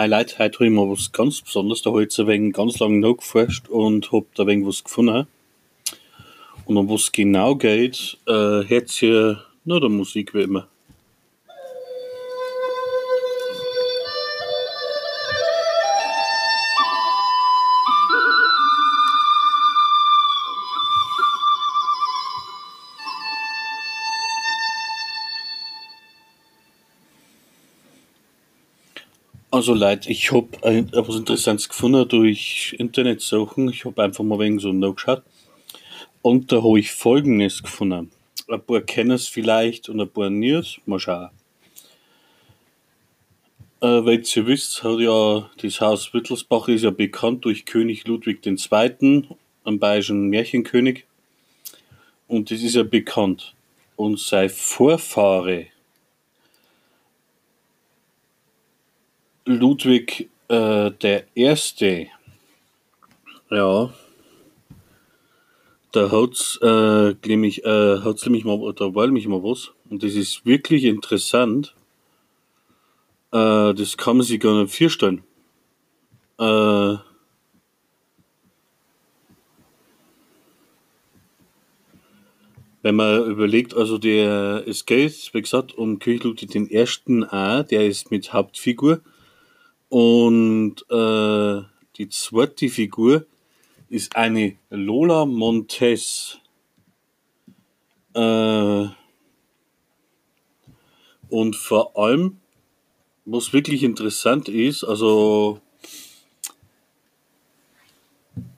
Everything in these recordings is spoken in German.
Highlight, heute habe ich mal was ganz Besonderes, da habe ich jetzt ein wenig ganz lange nachgeforscht und habe da ein wenig was gefunden. Und um was genau geht, äh, hört ihr nur der Musik wie immer. Also Leute, ich habe etwas Interessantes gefunden durch Internetsuchen. Ich habe einfach mal wegen so nachgeschaut. Und da habe ich folgendes gefunden. Ein paar kennen es vielleicht und ein paar nicht. Mal schauen. Äh, weil ihr wisst, hat ja das Haus Wittelsbach ist ja bekannt durch König Ludwig II., einen bayerischen Märchenkönig. Und das ist ja bekannt. Und sein Vorfahre Ludwig äh, der Erste, ja, da hat's äh, nämlich, äh, hat's nämlich mal, da war nämlich mal was. Und das ist wirklich interessant. Äh, das kann man sich gar nicht vorstellen. Äh, wenn man überlegt, also der, es geht, wie gesagt, um König Ludwig Ersten A, der ist mit Hauptfigur. Und äh, die zweite Figur ist eine Lola Montes. Äh, und vor allem, was wirklich interessant ist, also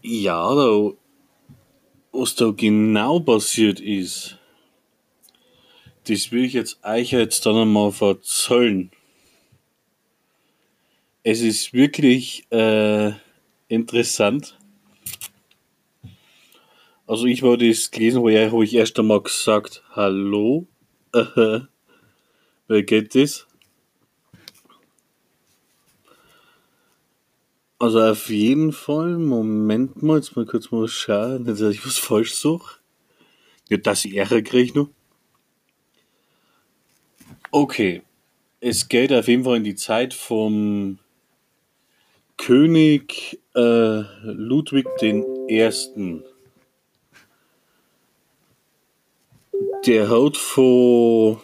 ja, da, was da genau passiert ist, das will ich jetzt euch jetzt dann einmal verzollen es ist wirklich äh, interessant. Also ich war das gelesen, wo ich, ich erst einmal gesagt, hallo, äh, wer geht das? Also auf jeden Fall, Moment mal, jetzt mal kurz mal schauen, dass ich was falsch suche. Dass ich Ärger kriege noch. Okay, es geht auf jeden Fall in die Zeit vom König äh, Ludwig I. Der hat von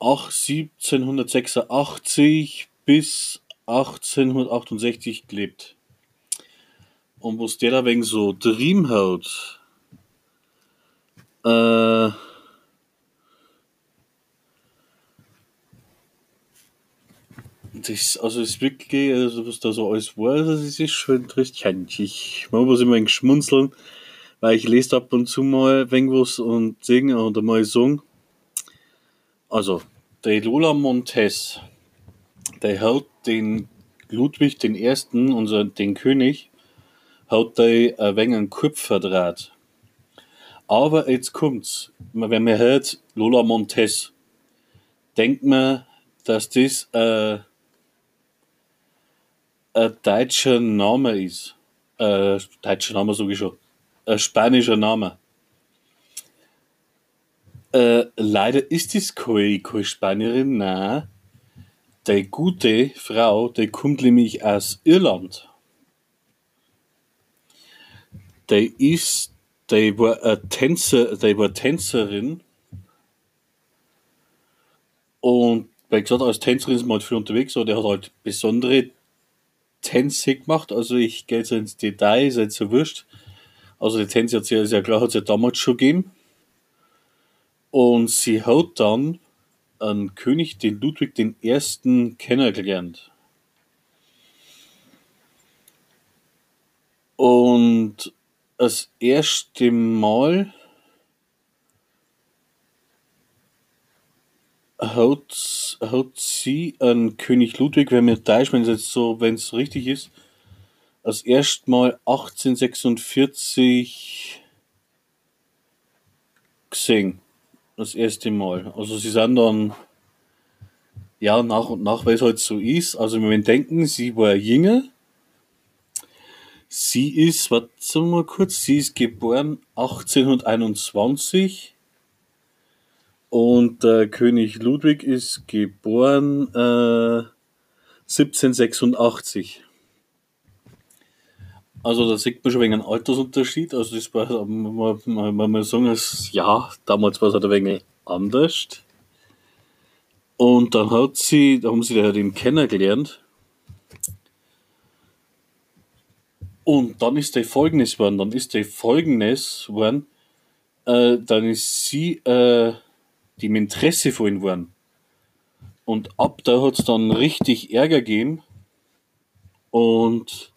1786 bis 1868 gelebt. Und was der da wegen so Dream hat, äh, Das, also es ist wirklich, also was da so alles war, also das ist schon interessant. Ich muss immer ein geschmunzeln, weil ich lese ab und zu mal irgendwas und singen oder mal sagen. Also, der Lola Montes, der hat den Ludwig den Ersten, unser, den König, hat der ein wenig einen Kopf verdraht. Aber jetzt kommt's. Wenn man hört Lola Montes, denkt man, dass das äh, ein deutscher Name ist. Äh, deutscher Name schon. Ein spanischer Name. Äh, leider ist es keine Spanierin, nein. Die gute Frau, die kommt nämlich aus Irland. Die ist, die war eine Tänzer, die war Tänzerin. Und wie gesagt, als Tänzerin ist man halt viel unterwegs, aber der hat halt besondere Tänze gemacht. Also ich gehe jetzt ins Detail, ist jetzt so wurscht. Also die Tänze hat sie ja klar, hat sie ja damals schon gegeben. Und sie hat dann einen König, den Ludwig I. kennengelernt. Und das erste Mal hat, hat sie an König Ludwig, wenn mir ist, wenn es jetzt so, wenn es richtig ist, als erstmal 1846 gesehen. Das erste Mal. Also sie sind dann ja nach und nach, weil es halt so ist. Also wenn wir denken, sie war jünger. Sie ist, warte mal kurz, sie ist geboren 1821 Und der König Ludwig ist geboren äh, 1786. Also da sieht man schon wegen einen Altersunterschied. Also das war, man, man, man, man sagen, es, ja, damals war es halt ein wenig anders. Und dann hat sie, da haben sie halt eben kennengelernt. Und dann ist der folgendes geworden, dann ist der folgendes geworden, äh, dann ist sie äh, die Interesse von ihm geworden. Und ab da hat es dann richtig Ärger gegeben. Und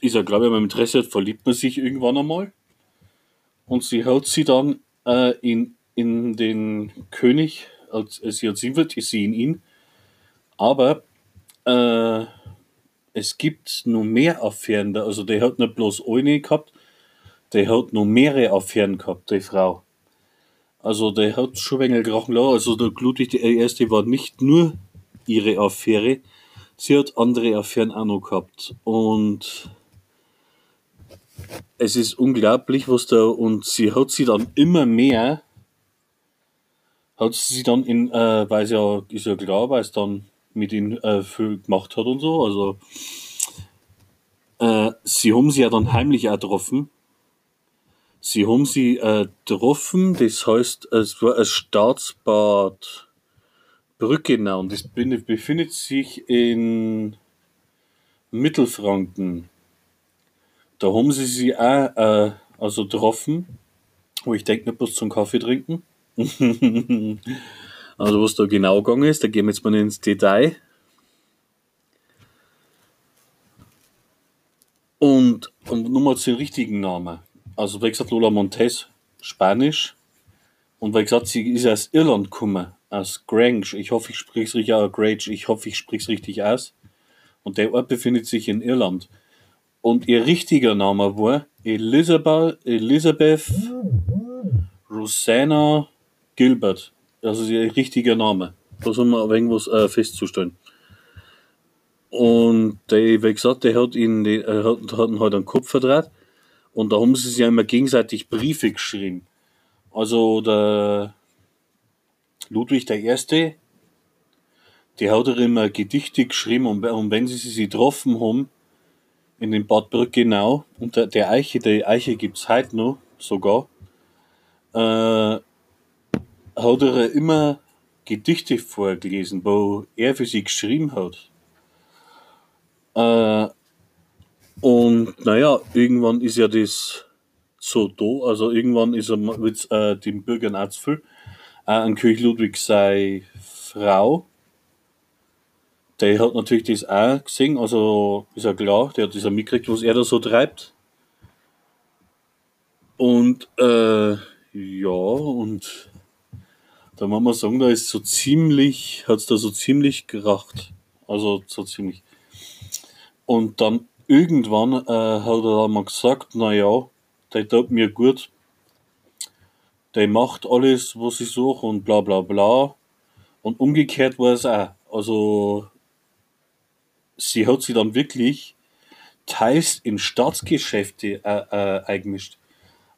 ist ja, glaube ich, beim Interesse hat, verliebt man sich irgendwann einmal. Und sie hat sie dann äh, in, in den König, als sie hat sie wird, ist sie in ihn. Aber äh, es gibt noch mehr Affären. Also der hat nicht bloß eine gehabt, der hat noch mehrere Affären gehabt, die Frau. Also der hat schon ein wenig Krachen Also der Ludwig der Erste war nicht nur ihre Affäre, sie hat andere Affären auch noch gehabt. Und es ist unglaublich, was da, und sie hat sie dann immer mehr, hat sie dann in, äh, weil es ja, ist ja klar, weil es dann mit ihm äh, viel gemacht hat und so, also, äh, sie haben sie ja dann heimlich auch getroffen. Sie haben sie äh, getroffen, das heißt, es war ein Staatsbad Brückenau und das befindet sich in Mittelfranken. Da haben sie sich auch äh, also getroffen, wo ich denke, nicht bloß zum Kaffee trinken. also was da genau gegangen ist, da gehen wir jetzt mal ins Detail. Und, und nochmal den richtigen Namen. Also wie gesagt, Lola Montes, Spanisch. Und wie gesagt, sie ist aus Irland gekommen, aus Grange. Ich hoffe, ich spreche es richtig aus, Grange. Ich hoffe, ich spreche richtig aus. Und der Ort befindet sich in Irland. Und ihr richtiger Name war Elizabeth, Elizabeth Rosanna Gilbert. Das ist ihr richtiger Name. Da soll man irgendwas äh, festzustellen. Und der, wie gesagt, der hat ihn, der hat, hat ihn halt einen Kopf verdreht. Und da haben sie sich ja immer gegenseitig Briefe geschrieben. Also der Ludwig der Erste, der hat er immer Gedichte geschrieben und, und wenn sie sich getroffen haben, in den Bad Brückenau und der, der Eiche, die Eiche gibt es heute noch sogar, äh, hat er immer Gedichte vorgelesen, wo er für sie geschrieben hat. Äh, und naja, irgendwann ist ja das so da, also irgendwann ist er mit äh, dem zu viel. Äh, an König Ludwig sei Frau der hat natürlich das auch gesehen, also ist ja klar, der hat das auch mitgekriegt, was er da so treibt. Und äh, ja, und da muss man sagen, da ist so ziemlich, hat es da so ziemlich geracht. Also so ziemlich. Und dann irgendwann äh, hat er dann mal gesagt, naja, der tut mir gut, der macht alles, was ich suche und bla bla bla. Und umgekehrt war es auch. Also sie hat sich dann wirklich teils in Staatsgeschäfte äh, äh, eingemischt.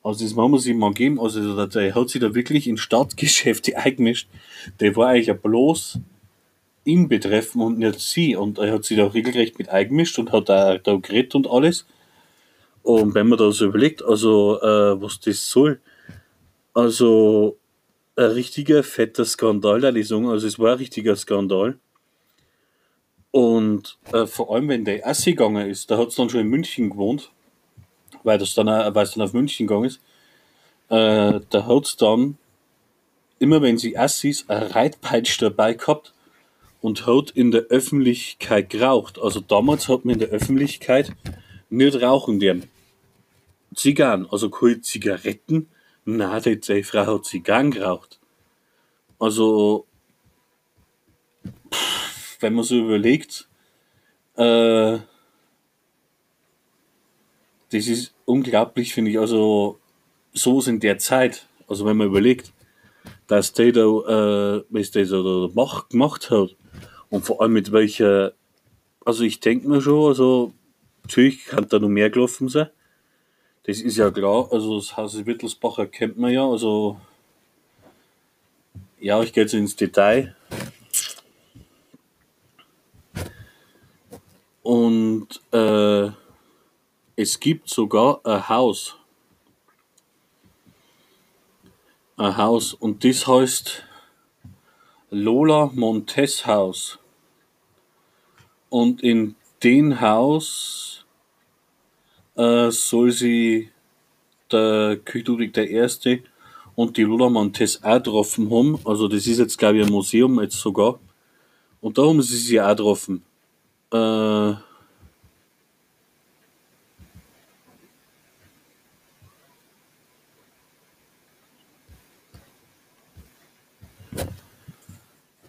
Also das muss man sich mal geben. Also der hat sich da wirklich in Staatsgeschäfte eingemischt. Der war eigentlich ja bloß ihn betreffen und nicht sie. Und er hat sich da regelrecht mit eingemischt und hat da, da geredet und alles. Und wenn man da so überlegt, also äh, was das soll, also ein richtiger fetter Skandal, da die sagen, also es war ein richtiger Skandal. Und äh, vor allem, wenn der Assi gegangen ist, da hat es dann schon in München gewohnt, weil das dann, es dann auf München gegangen ist, äh, da hat es dann, immer wenn sie Assis, eine Reitpeitsch dabei gehabt und hat in der Öffentlichkeit geraucht. Also damals hat man in der Öffentlichkeit nicht rauchen dürfen. Zigarren, also keine Zigaretten. Nein, die, Frau hat Zigarren geraucht. Also wenn man so überlegt, äh, das ist unglaublich, finde ich. Also, so in der Zeit, also wenn man überlegt, dass der da, äh, was der da gemacht hat und vor allem mit welcher, also ich denke mir schon, also natürlich kann da noch mehr gelaufen sein. Das ist ja klar, also das Haus Wittelsbacher kennt man ja, also Ja, ich gehe jetzt ins Detail. Und äh, es gibt sogar ein Haus. Ein Haus. Und das heißt Lola Montes Haus. Und in dem Haus äh, soll sie der König Ludwig I. und die Lola Montes auch getroffen haben. Also das ist jetzt glaube ich ein Museum jetzt sogar. Und da haben sie sie auch getroffen. Äh,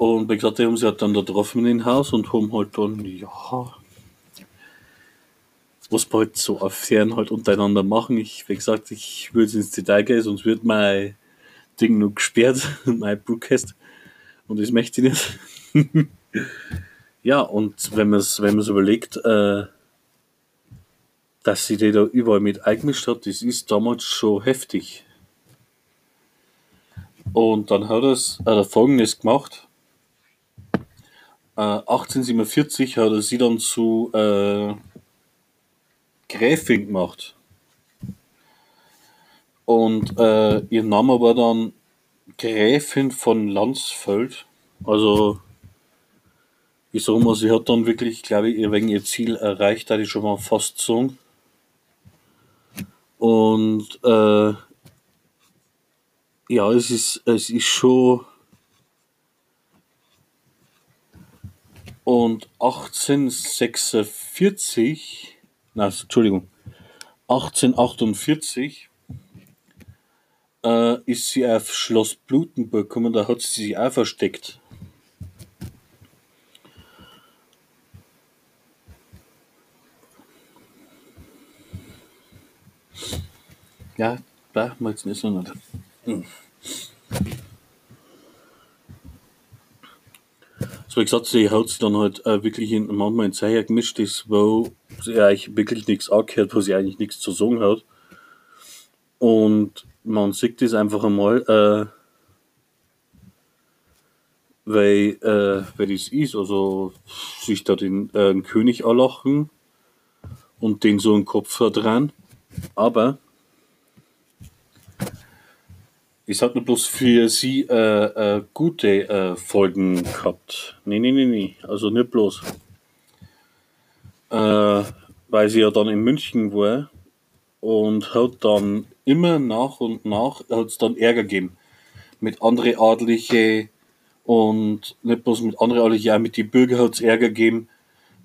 Und wie gesagt, die haben sie halt dann da getroffen in Haus und haben halt dann, ja, was wir halt so Affären halt untereinander machen. Ich, wie gesagt, ich würde ins Detail gehen, sonst wird mein Ding nur gesperrt, mein Broadcast. Und das möchte ich nicht. ja, und wenn man es wenn überlegt, äh, dass sie die da überall mit eingemischt hat, das ist damals schon heftig. Und dann hat er folgendes gemacht. 1847 äh, hat er sie dann zu äh, Gräfin gemacht. Und äh, ihr Name war dann Gräfin von Landsfeld. Also, ich sag mal, sie hat dann wirklich, glaube ich, wegen ihr Ziel erreicht, da ich schon mal fast sagen. Und äh, ja, es ist, es ist schon Und 1846, na, Entschuldigung, 1848 äh, ist sie auf Schloss Blutenburg gekommen, da hat sie sich auch versteckt. Ja, da mal jetzt nicht so. Hm. So wie gesagt, sie hat sich dann halt äh, wirklich in, manchmal in Zeichen gemischt, ist, wo sie eigentlich wirklich nichts angehört, wo sie eigentlich nichts zu sagen hat. Und man sieht das einfach einmal, äh, weil, äh, weil das ist, also sich da den, äh, König anlachen und den so einen Kopf verdrehen. Aber es hat nur bloß für sie äh, äh, gute äh, Folgen gehabt. Nee, nee, nee, nee. Also nicht bloß. Äh, weil sie ja dann in München war und hat dann immer nach und nach hat es dann Ärger gegeben. Mit anderen Adlige und nicht bloß mit anderen Adlige, auch mit den Bürgern hat es Ärger gegeben.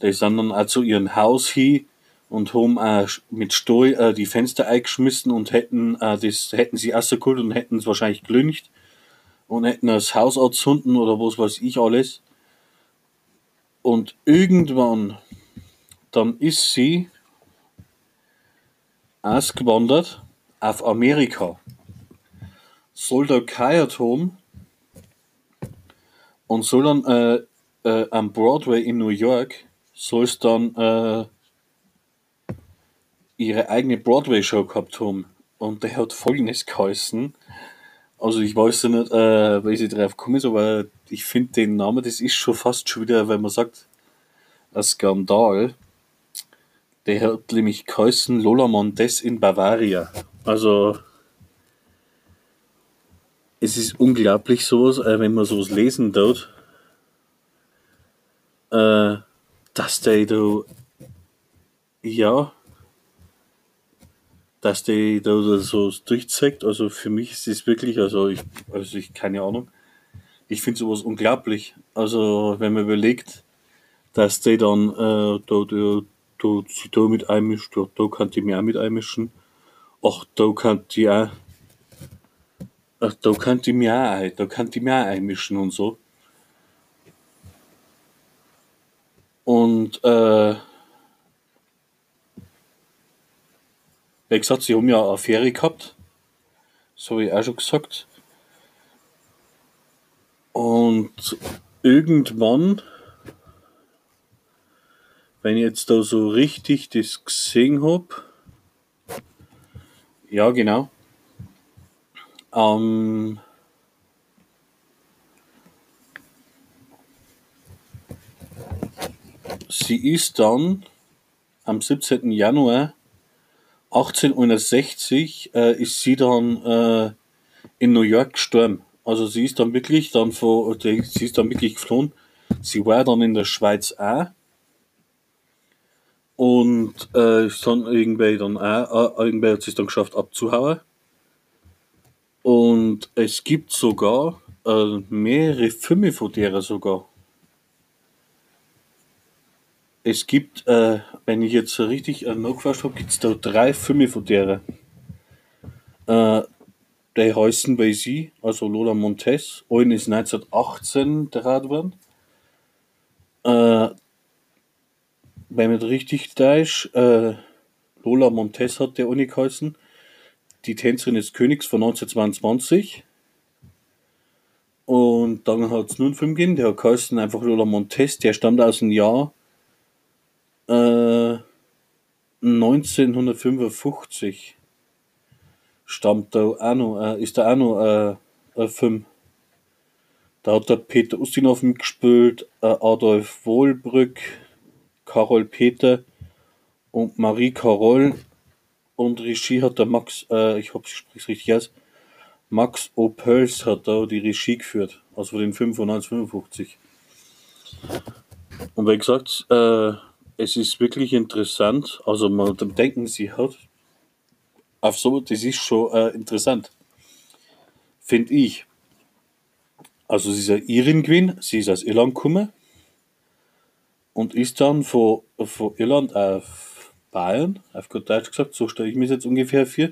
Die sind dann auch zu ihrem Haus hin und haben äh, mit Steu äh, die Fenster eingeschmissen und hätten äh, das hätten sie erst geholt und hätten es wahrscheinlich gelüncht und hätten das Haus anzünden oder was weiß ich alles. Und irgendwann dann ist sie ausgewandert auf Amerika. Soll da geheiert haben und soll dann äh, äh, am Broadway in New York soll es dann äh, ihre eigene Broadway-Show gehabt haben. Und der hat folgendes geheißen. Also ich weiß ja nicht, äh, wie sie drauf ist, aber ich finde den Namen, das ist schon fast schon wieder, wenn man sagt, ein Skandal. Der hat nämlich geheißen Lola Montes in Bavaria. Also es ist unglaublich sowas, äh, wenn man sowas lesen tut, äh, dass der da ja dass die da so durchzeigt. Also für mich ist es wirklich, also ich, also ich, keine Ahnung. Ich finde sowas unglaublich. Also wenn man überlegt, dass die dann äh, da, da, da, sich da mit einmischt, da, da kann die mich auch mit einmischen. Ach, da kann die auch, ach, da kann die mich auch, da kann die mich auch einmischen und so. Und äh, Wie gesagt, sie haben ja eine Affäre gehabt. So habe ich auch schon gesagt. Und irgendwann, wenn ich jetzt da so richtig das gesehen habe, ja genau, ähm, sie ist dann am 17. Januar 1861 äh, ist sie dann äh, in New York gestorben. Also sie ist dann wirklich dann vor, sie ist dann wirklich geflohen. Sie war dann in der Schweiz auch. Und äh, ist dann irgendwie dann auch, äh, irgendwie hat sie es dann geschafft abzuhauen. Und es gibt sogar äh, mehrere Filme von der sogar. Es gibt, äh, wenn ich jetzt richtig äh, nachgefasst habe, gibt es da drei Filme von der. Äh, die heißen bei sie, also Lola Montes. Einen ist 1918 gedreht worden. Äh, wenn man richtig da ist, äh, Lola Montes hat der Uni geheißen. Die Tänzerin des Königs von 1922. Und dann hat es nur einen Film gegeben, der hat geheißen einfach Lola Montes, der stammt aus dem Jahr äh, 1955 stammt da auch noch, äh, ist da auch noch äh, ein Film. Da hat der Peter Ustinov mitgespielt, äh, Adolf Wohlbrück, Carol Peter und Marie Carol und Regie hat der Max, äh, ich hoffe, ich spreche es richtig aus, Max Opels hat da die Regie geführt, also den Film von 1955. Und wie gesagt, äh, es ist wirklich interessant, also man denken sie hat auf so, das ist schon äh, interessant. Finde ich. Also sie ist eine Irin gewesen, sie ist aus Irland gekommen und ist dann von, von Irland auf Bayern, auf gut Deutsch gesagt, so stelle ich mich jetzt ungefähr vor.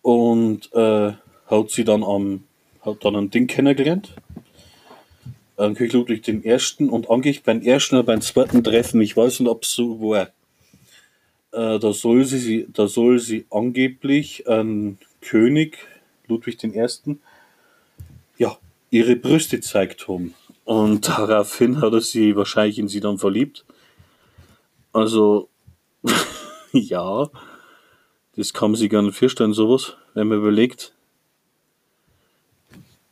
Und äh, hat sie dann am, hat dann ein Ding kennengelernt. An König Ludwig den ersten und angeblich beim ersten oder beim zweiten Treffen, ich weiß nicht, ob es so war, äh, da soll sie, da soll sie angeblich ein König, Ludwig I., ja, ihre Brüste gezeigt haben. Und daraufhin hat er sie wahrscheinlich in sie dann verliebt. Also, ja, das kann man sich gar nicht vorstellen, sowas, wenn man überlegt.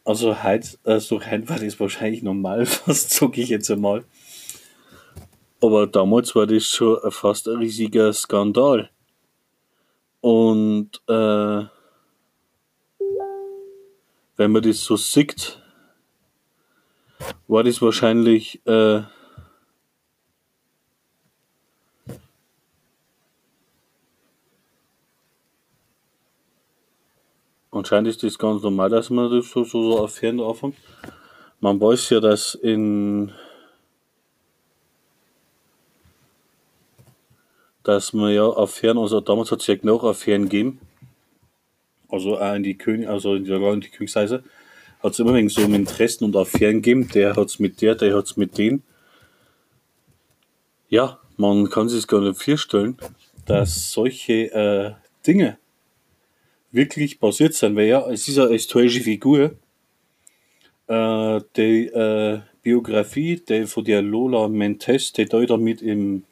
Also heute, also heute war das wahrscheinlich normal, fast sag ich jetzt einmal. Aber damals war das schon fast ein riesiger Skandal. Und äh, wenn man das so sieht, war das wahrscheinlich äh, Anscheinend ist das ganz normal, dass man das so, so, so Affären anfängt. Man weiß ja, dass in dass man ja Affären, also damals hat es ja genug Affären gegeben, also auch in die König, also in die, in die Königsheise, hat es immer wegen so um Interessen und Affären gegeben, der hat es mit der, der hat es mit denen. Ja, man kann sich gar nicht vorstellen, dass solche äh, Dinge wirklich passiert sind, weil ja, es ist eine historische Figur. Äh, die äh, Biografie die von der Lola Mentes, die da damit im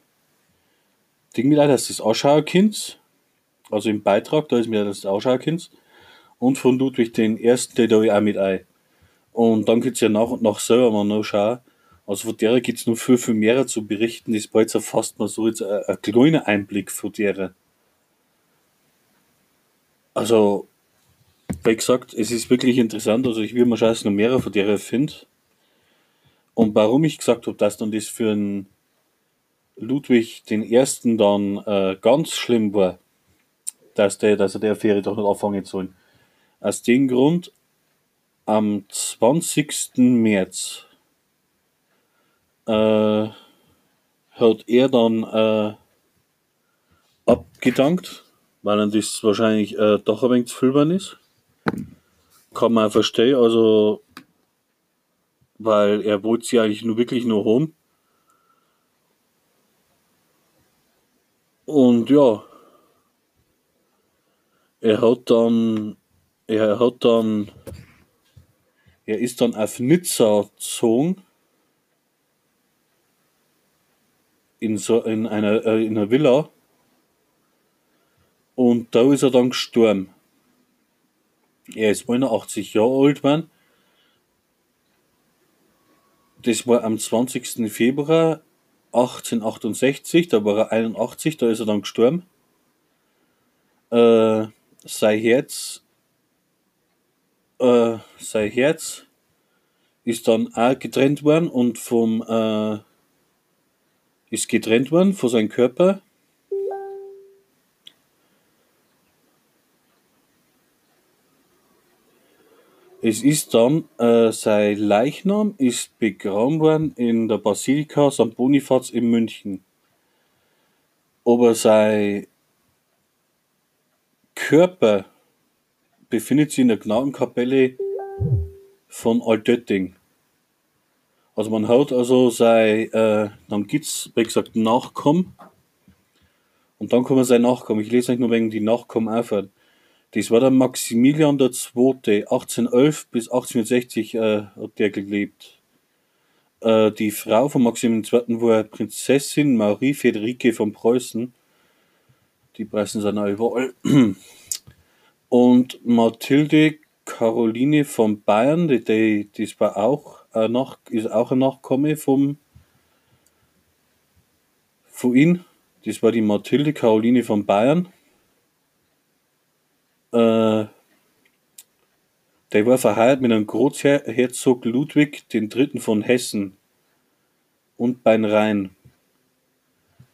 Ding mit das ist das Ausschauerkind, also im Beitrag, da ist mir das Ausschauerkind und von Ludwig den ersten, der da auch mit ein. Und dann gibt es ja nach und nach selber mal noch schauen. Also von der gibt es noch viel, viel mehr zu berichten. Das war jetzt fast mal so jetzt ein, ein kleiner Einblick von der. Also, wie gesagt, es ist wirklich interessant. Also ich will dass ich noch mehr von der finde. Und warum ich gesagt habe, dass dann das für einen Ludwig den Ersten dann äh, ganz schlimm war, dass, der, dass er der Affäre doch nicht anfangen soll. Aus dem Grund, am 20. März äh, hat er dann äh, abgedankt, weil das wahrscheinlich äh, doch ein wenig zu viel ist. Kann man verstehen, also weil er wollte sie eigentlich nur wirklich nur haben Und ja, er hat dann, er hat dann, er ist dann auf Nizza gezogen. In so, in einer, äh, in einer Villa. Und da ist er dann gestorben. Er ist 81 Jahre alt geworden. Das war am 20. Februar 1868, da war er 81, da ist er dann gestorben. Äh, sein Herz, äh, sein Herz ist dann auch getrennt worden und vom äh, ist getrennt worden von seinem Körper. Es ist dann, äh, sein Leichnam ist begraben worden in der Basilika St. Bonifaz in München. Aber sein Körper befindet sich in der Gnadenkapelle von Altötting. Also man hat also sein, äh, dann gibt's, wie gesagt, Nachkommen. Und dann man sein Nachkommen. Ich lese euch nur wegen die Nachkommen aufhören. Das war der Maximilian II. 1811 bis 1860 äh, hat der gelebt. Äh, die Frau von Maximilian II. war Prinzessin Marie Friederike von Preußen. Die Preisen sind auch überall. Und Mathilde Caroline von Bayern, die, die, das war auch ein Nach, ist auch ein Nachkomme vom, von ihm. Das war die Mathilde Caroline von Bayern. Äh, der war verheiratet mit einem Großherzog Ludwig III. von Hessen und beim Rhein.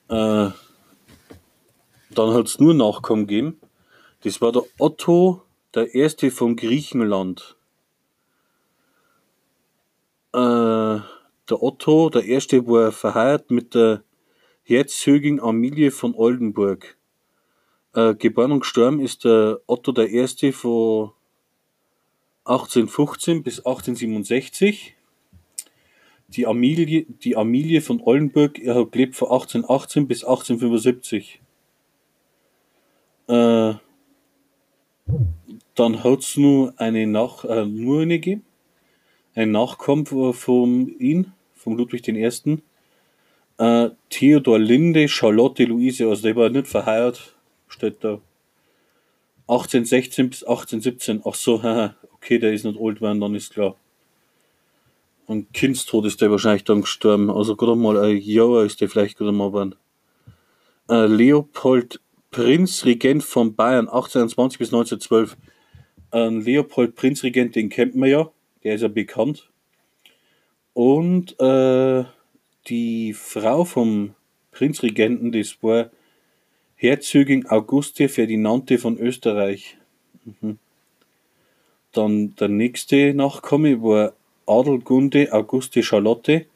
Äh, dann hat es nur Nachkommen gegeben. Das war der Otto der Erste von Griechenland. Äh, der Otto, der Erste, war verheiratet mit der Herzogin Amelie von Oldenburg. Äh, geboren und gestorben ist der Otto Erste von 1815 bis 1867. Die Amelie, die Amelie von Oldenburg, er hat gelebt von 1818 bis 1875. Äh, dann hat es nur eine Nach äh, nur eine gegeben. Ein Nachkommen von ihm, von Ludwig I. Äh, Theodor Linde, Charlotte Luise, also der war nicht verheiratet, steht da. 1816 bis 1817, ach so, okay, der ist nicht alt geworden, dann ist klar. Und Kindstod ist der wahrscheinlich dann gestorben, also gerade mal ein Jahr ist der vielleicht gerade mal geworden. Äh, Leopold Prinzregent von Bayern, 1820 bis 1912. Ein Leopold Prinzregent, den kennt man ja, der ist ja bekannt. Und äh, die Frau vom Prinzregenten, das war Herzogin Auguste Ferdinande von Österreich. Mhm. Dann der nächste Nachkomme war Adelgunde Auguste Charlotte.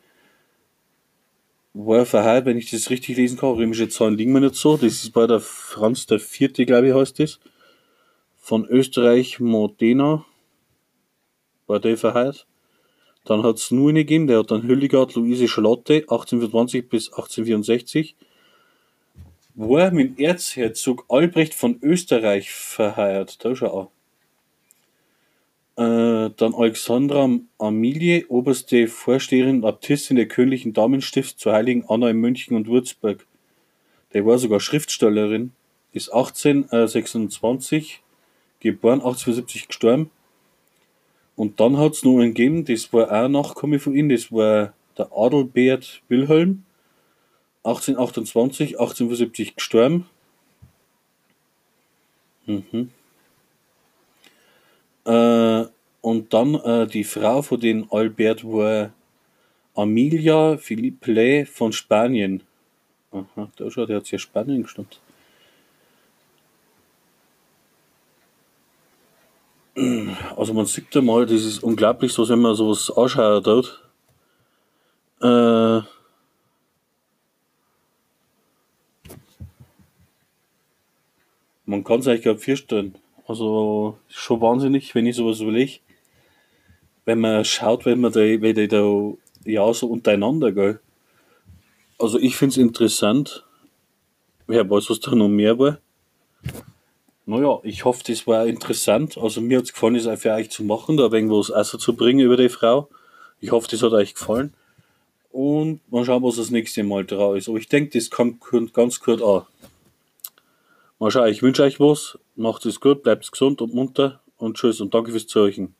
War verheiratet, wenn ich das richtig lesen kann. Römische Zahlen liegen mir nicht so. Das ist bei der Franz der Vierte, glaube ich, heißt das. Von Österreich Modena war der verheiratet. Dann hat es nur eine gegeben, der hat dann Hülligard Luise Charlotte 1820 bis 1864 war mit Erzherzog Albrecht von Österreich verheiratet. Da schau äh, dann Alexandra Amelie, oberste Vorsteherin und Abtistin der Königlichen Damenstift zur Heiligen Anna in München und Würzburg. Der war sogar Schriftstellerin, ist 1826 geboren, 1870 gestorben. Und dann hat es noch einen gegeben, das war auch Nachkomme von ihm, das war der Adelbert Wilhelm. 1828, 1875 gestorben. Mhm. Äh, und dann äh, die Frau von den Albert war Amelia Philippe von Spanien. Aha, da schaut, der hat ja Spanien gestimmt. Also man sieht ja mal, das ist unglaublich, so wenn man sowas anschaut. Äh, man kann es eigentlich gar nicht vorstellen. Also schon wahnsinnig, wenn ich sowas überlege. Wenn man schaut, wenn man da, wenn die da ja so untereinander, gell. Also ich finde es interessant. Wer weiß, was da noch mehr war. Naja, ich hoffe, das war interessant. Also mir hat es gefallen, das auch für euch zu machen, da irgendwas Essen zu bringen über die Frau. Ich hoffe, das hat euch gefallen. Und mal schauen, was das nächste Mal drauf ist. Aber ich denke, das kommt ganz gut an. Mal schauen, ich wünsche euch was. Macht es gut, bleibt gesund und munter und tschüss und danke fürs Zeichen.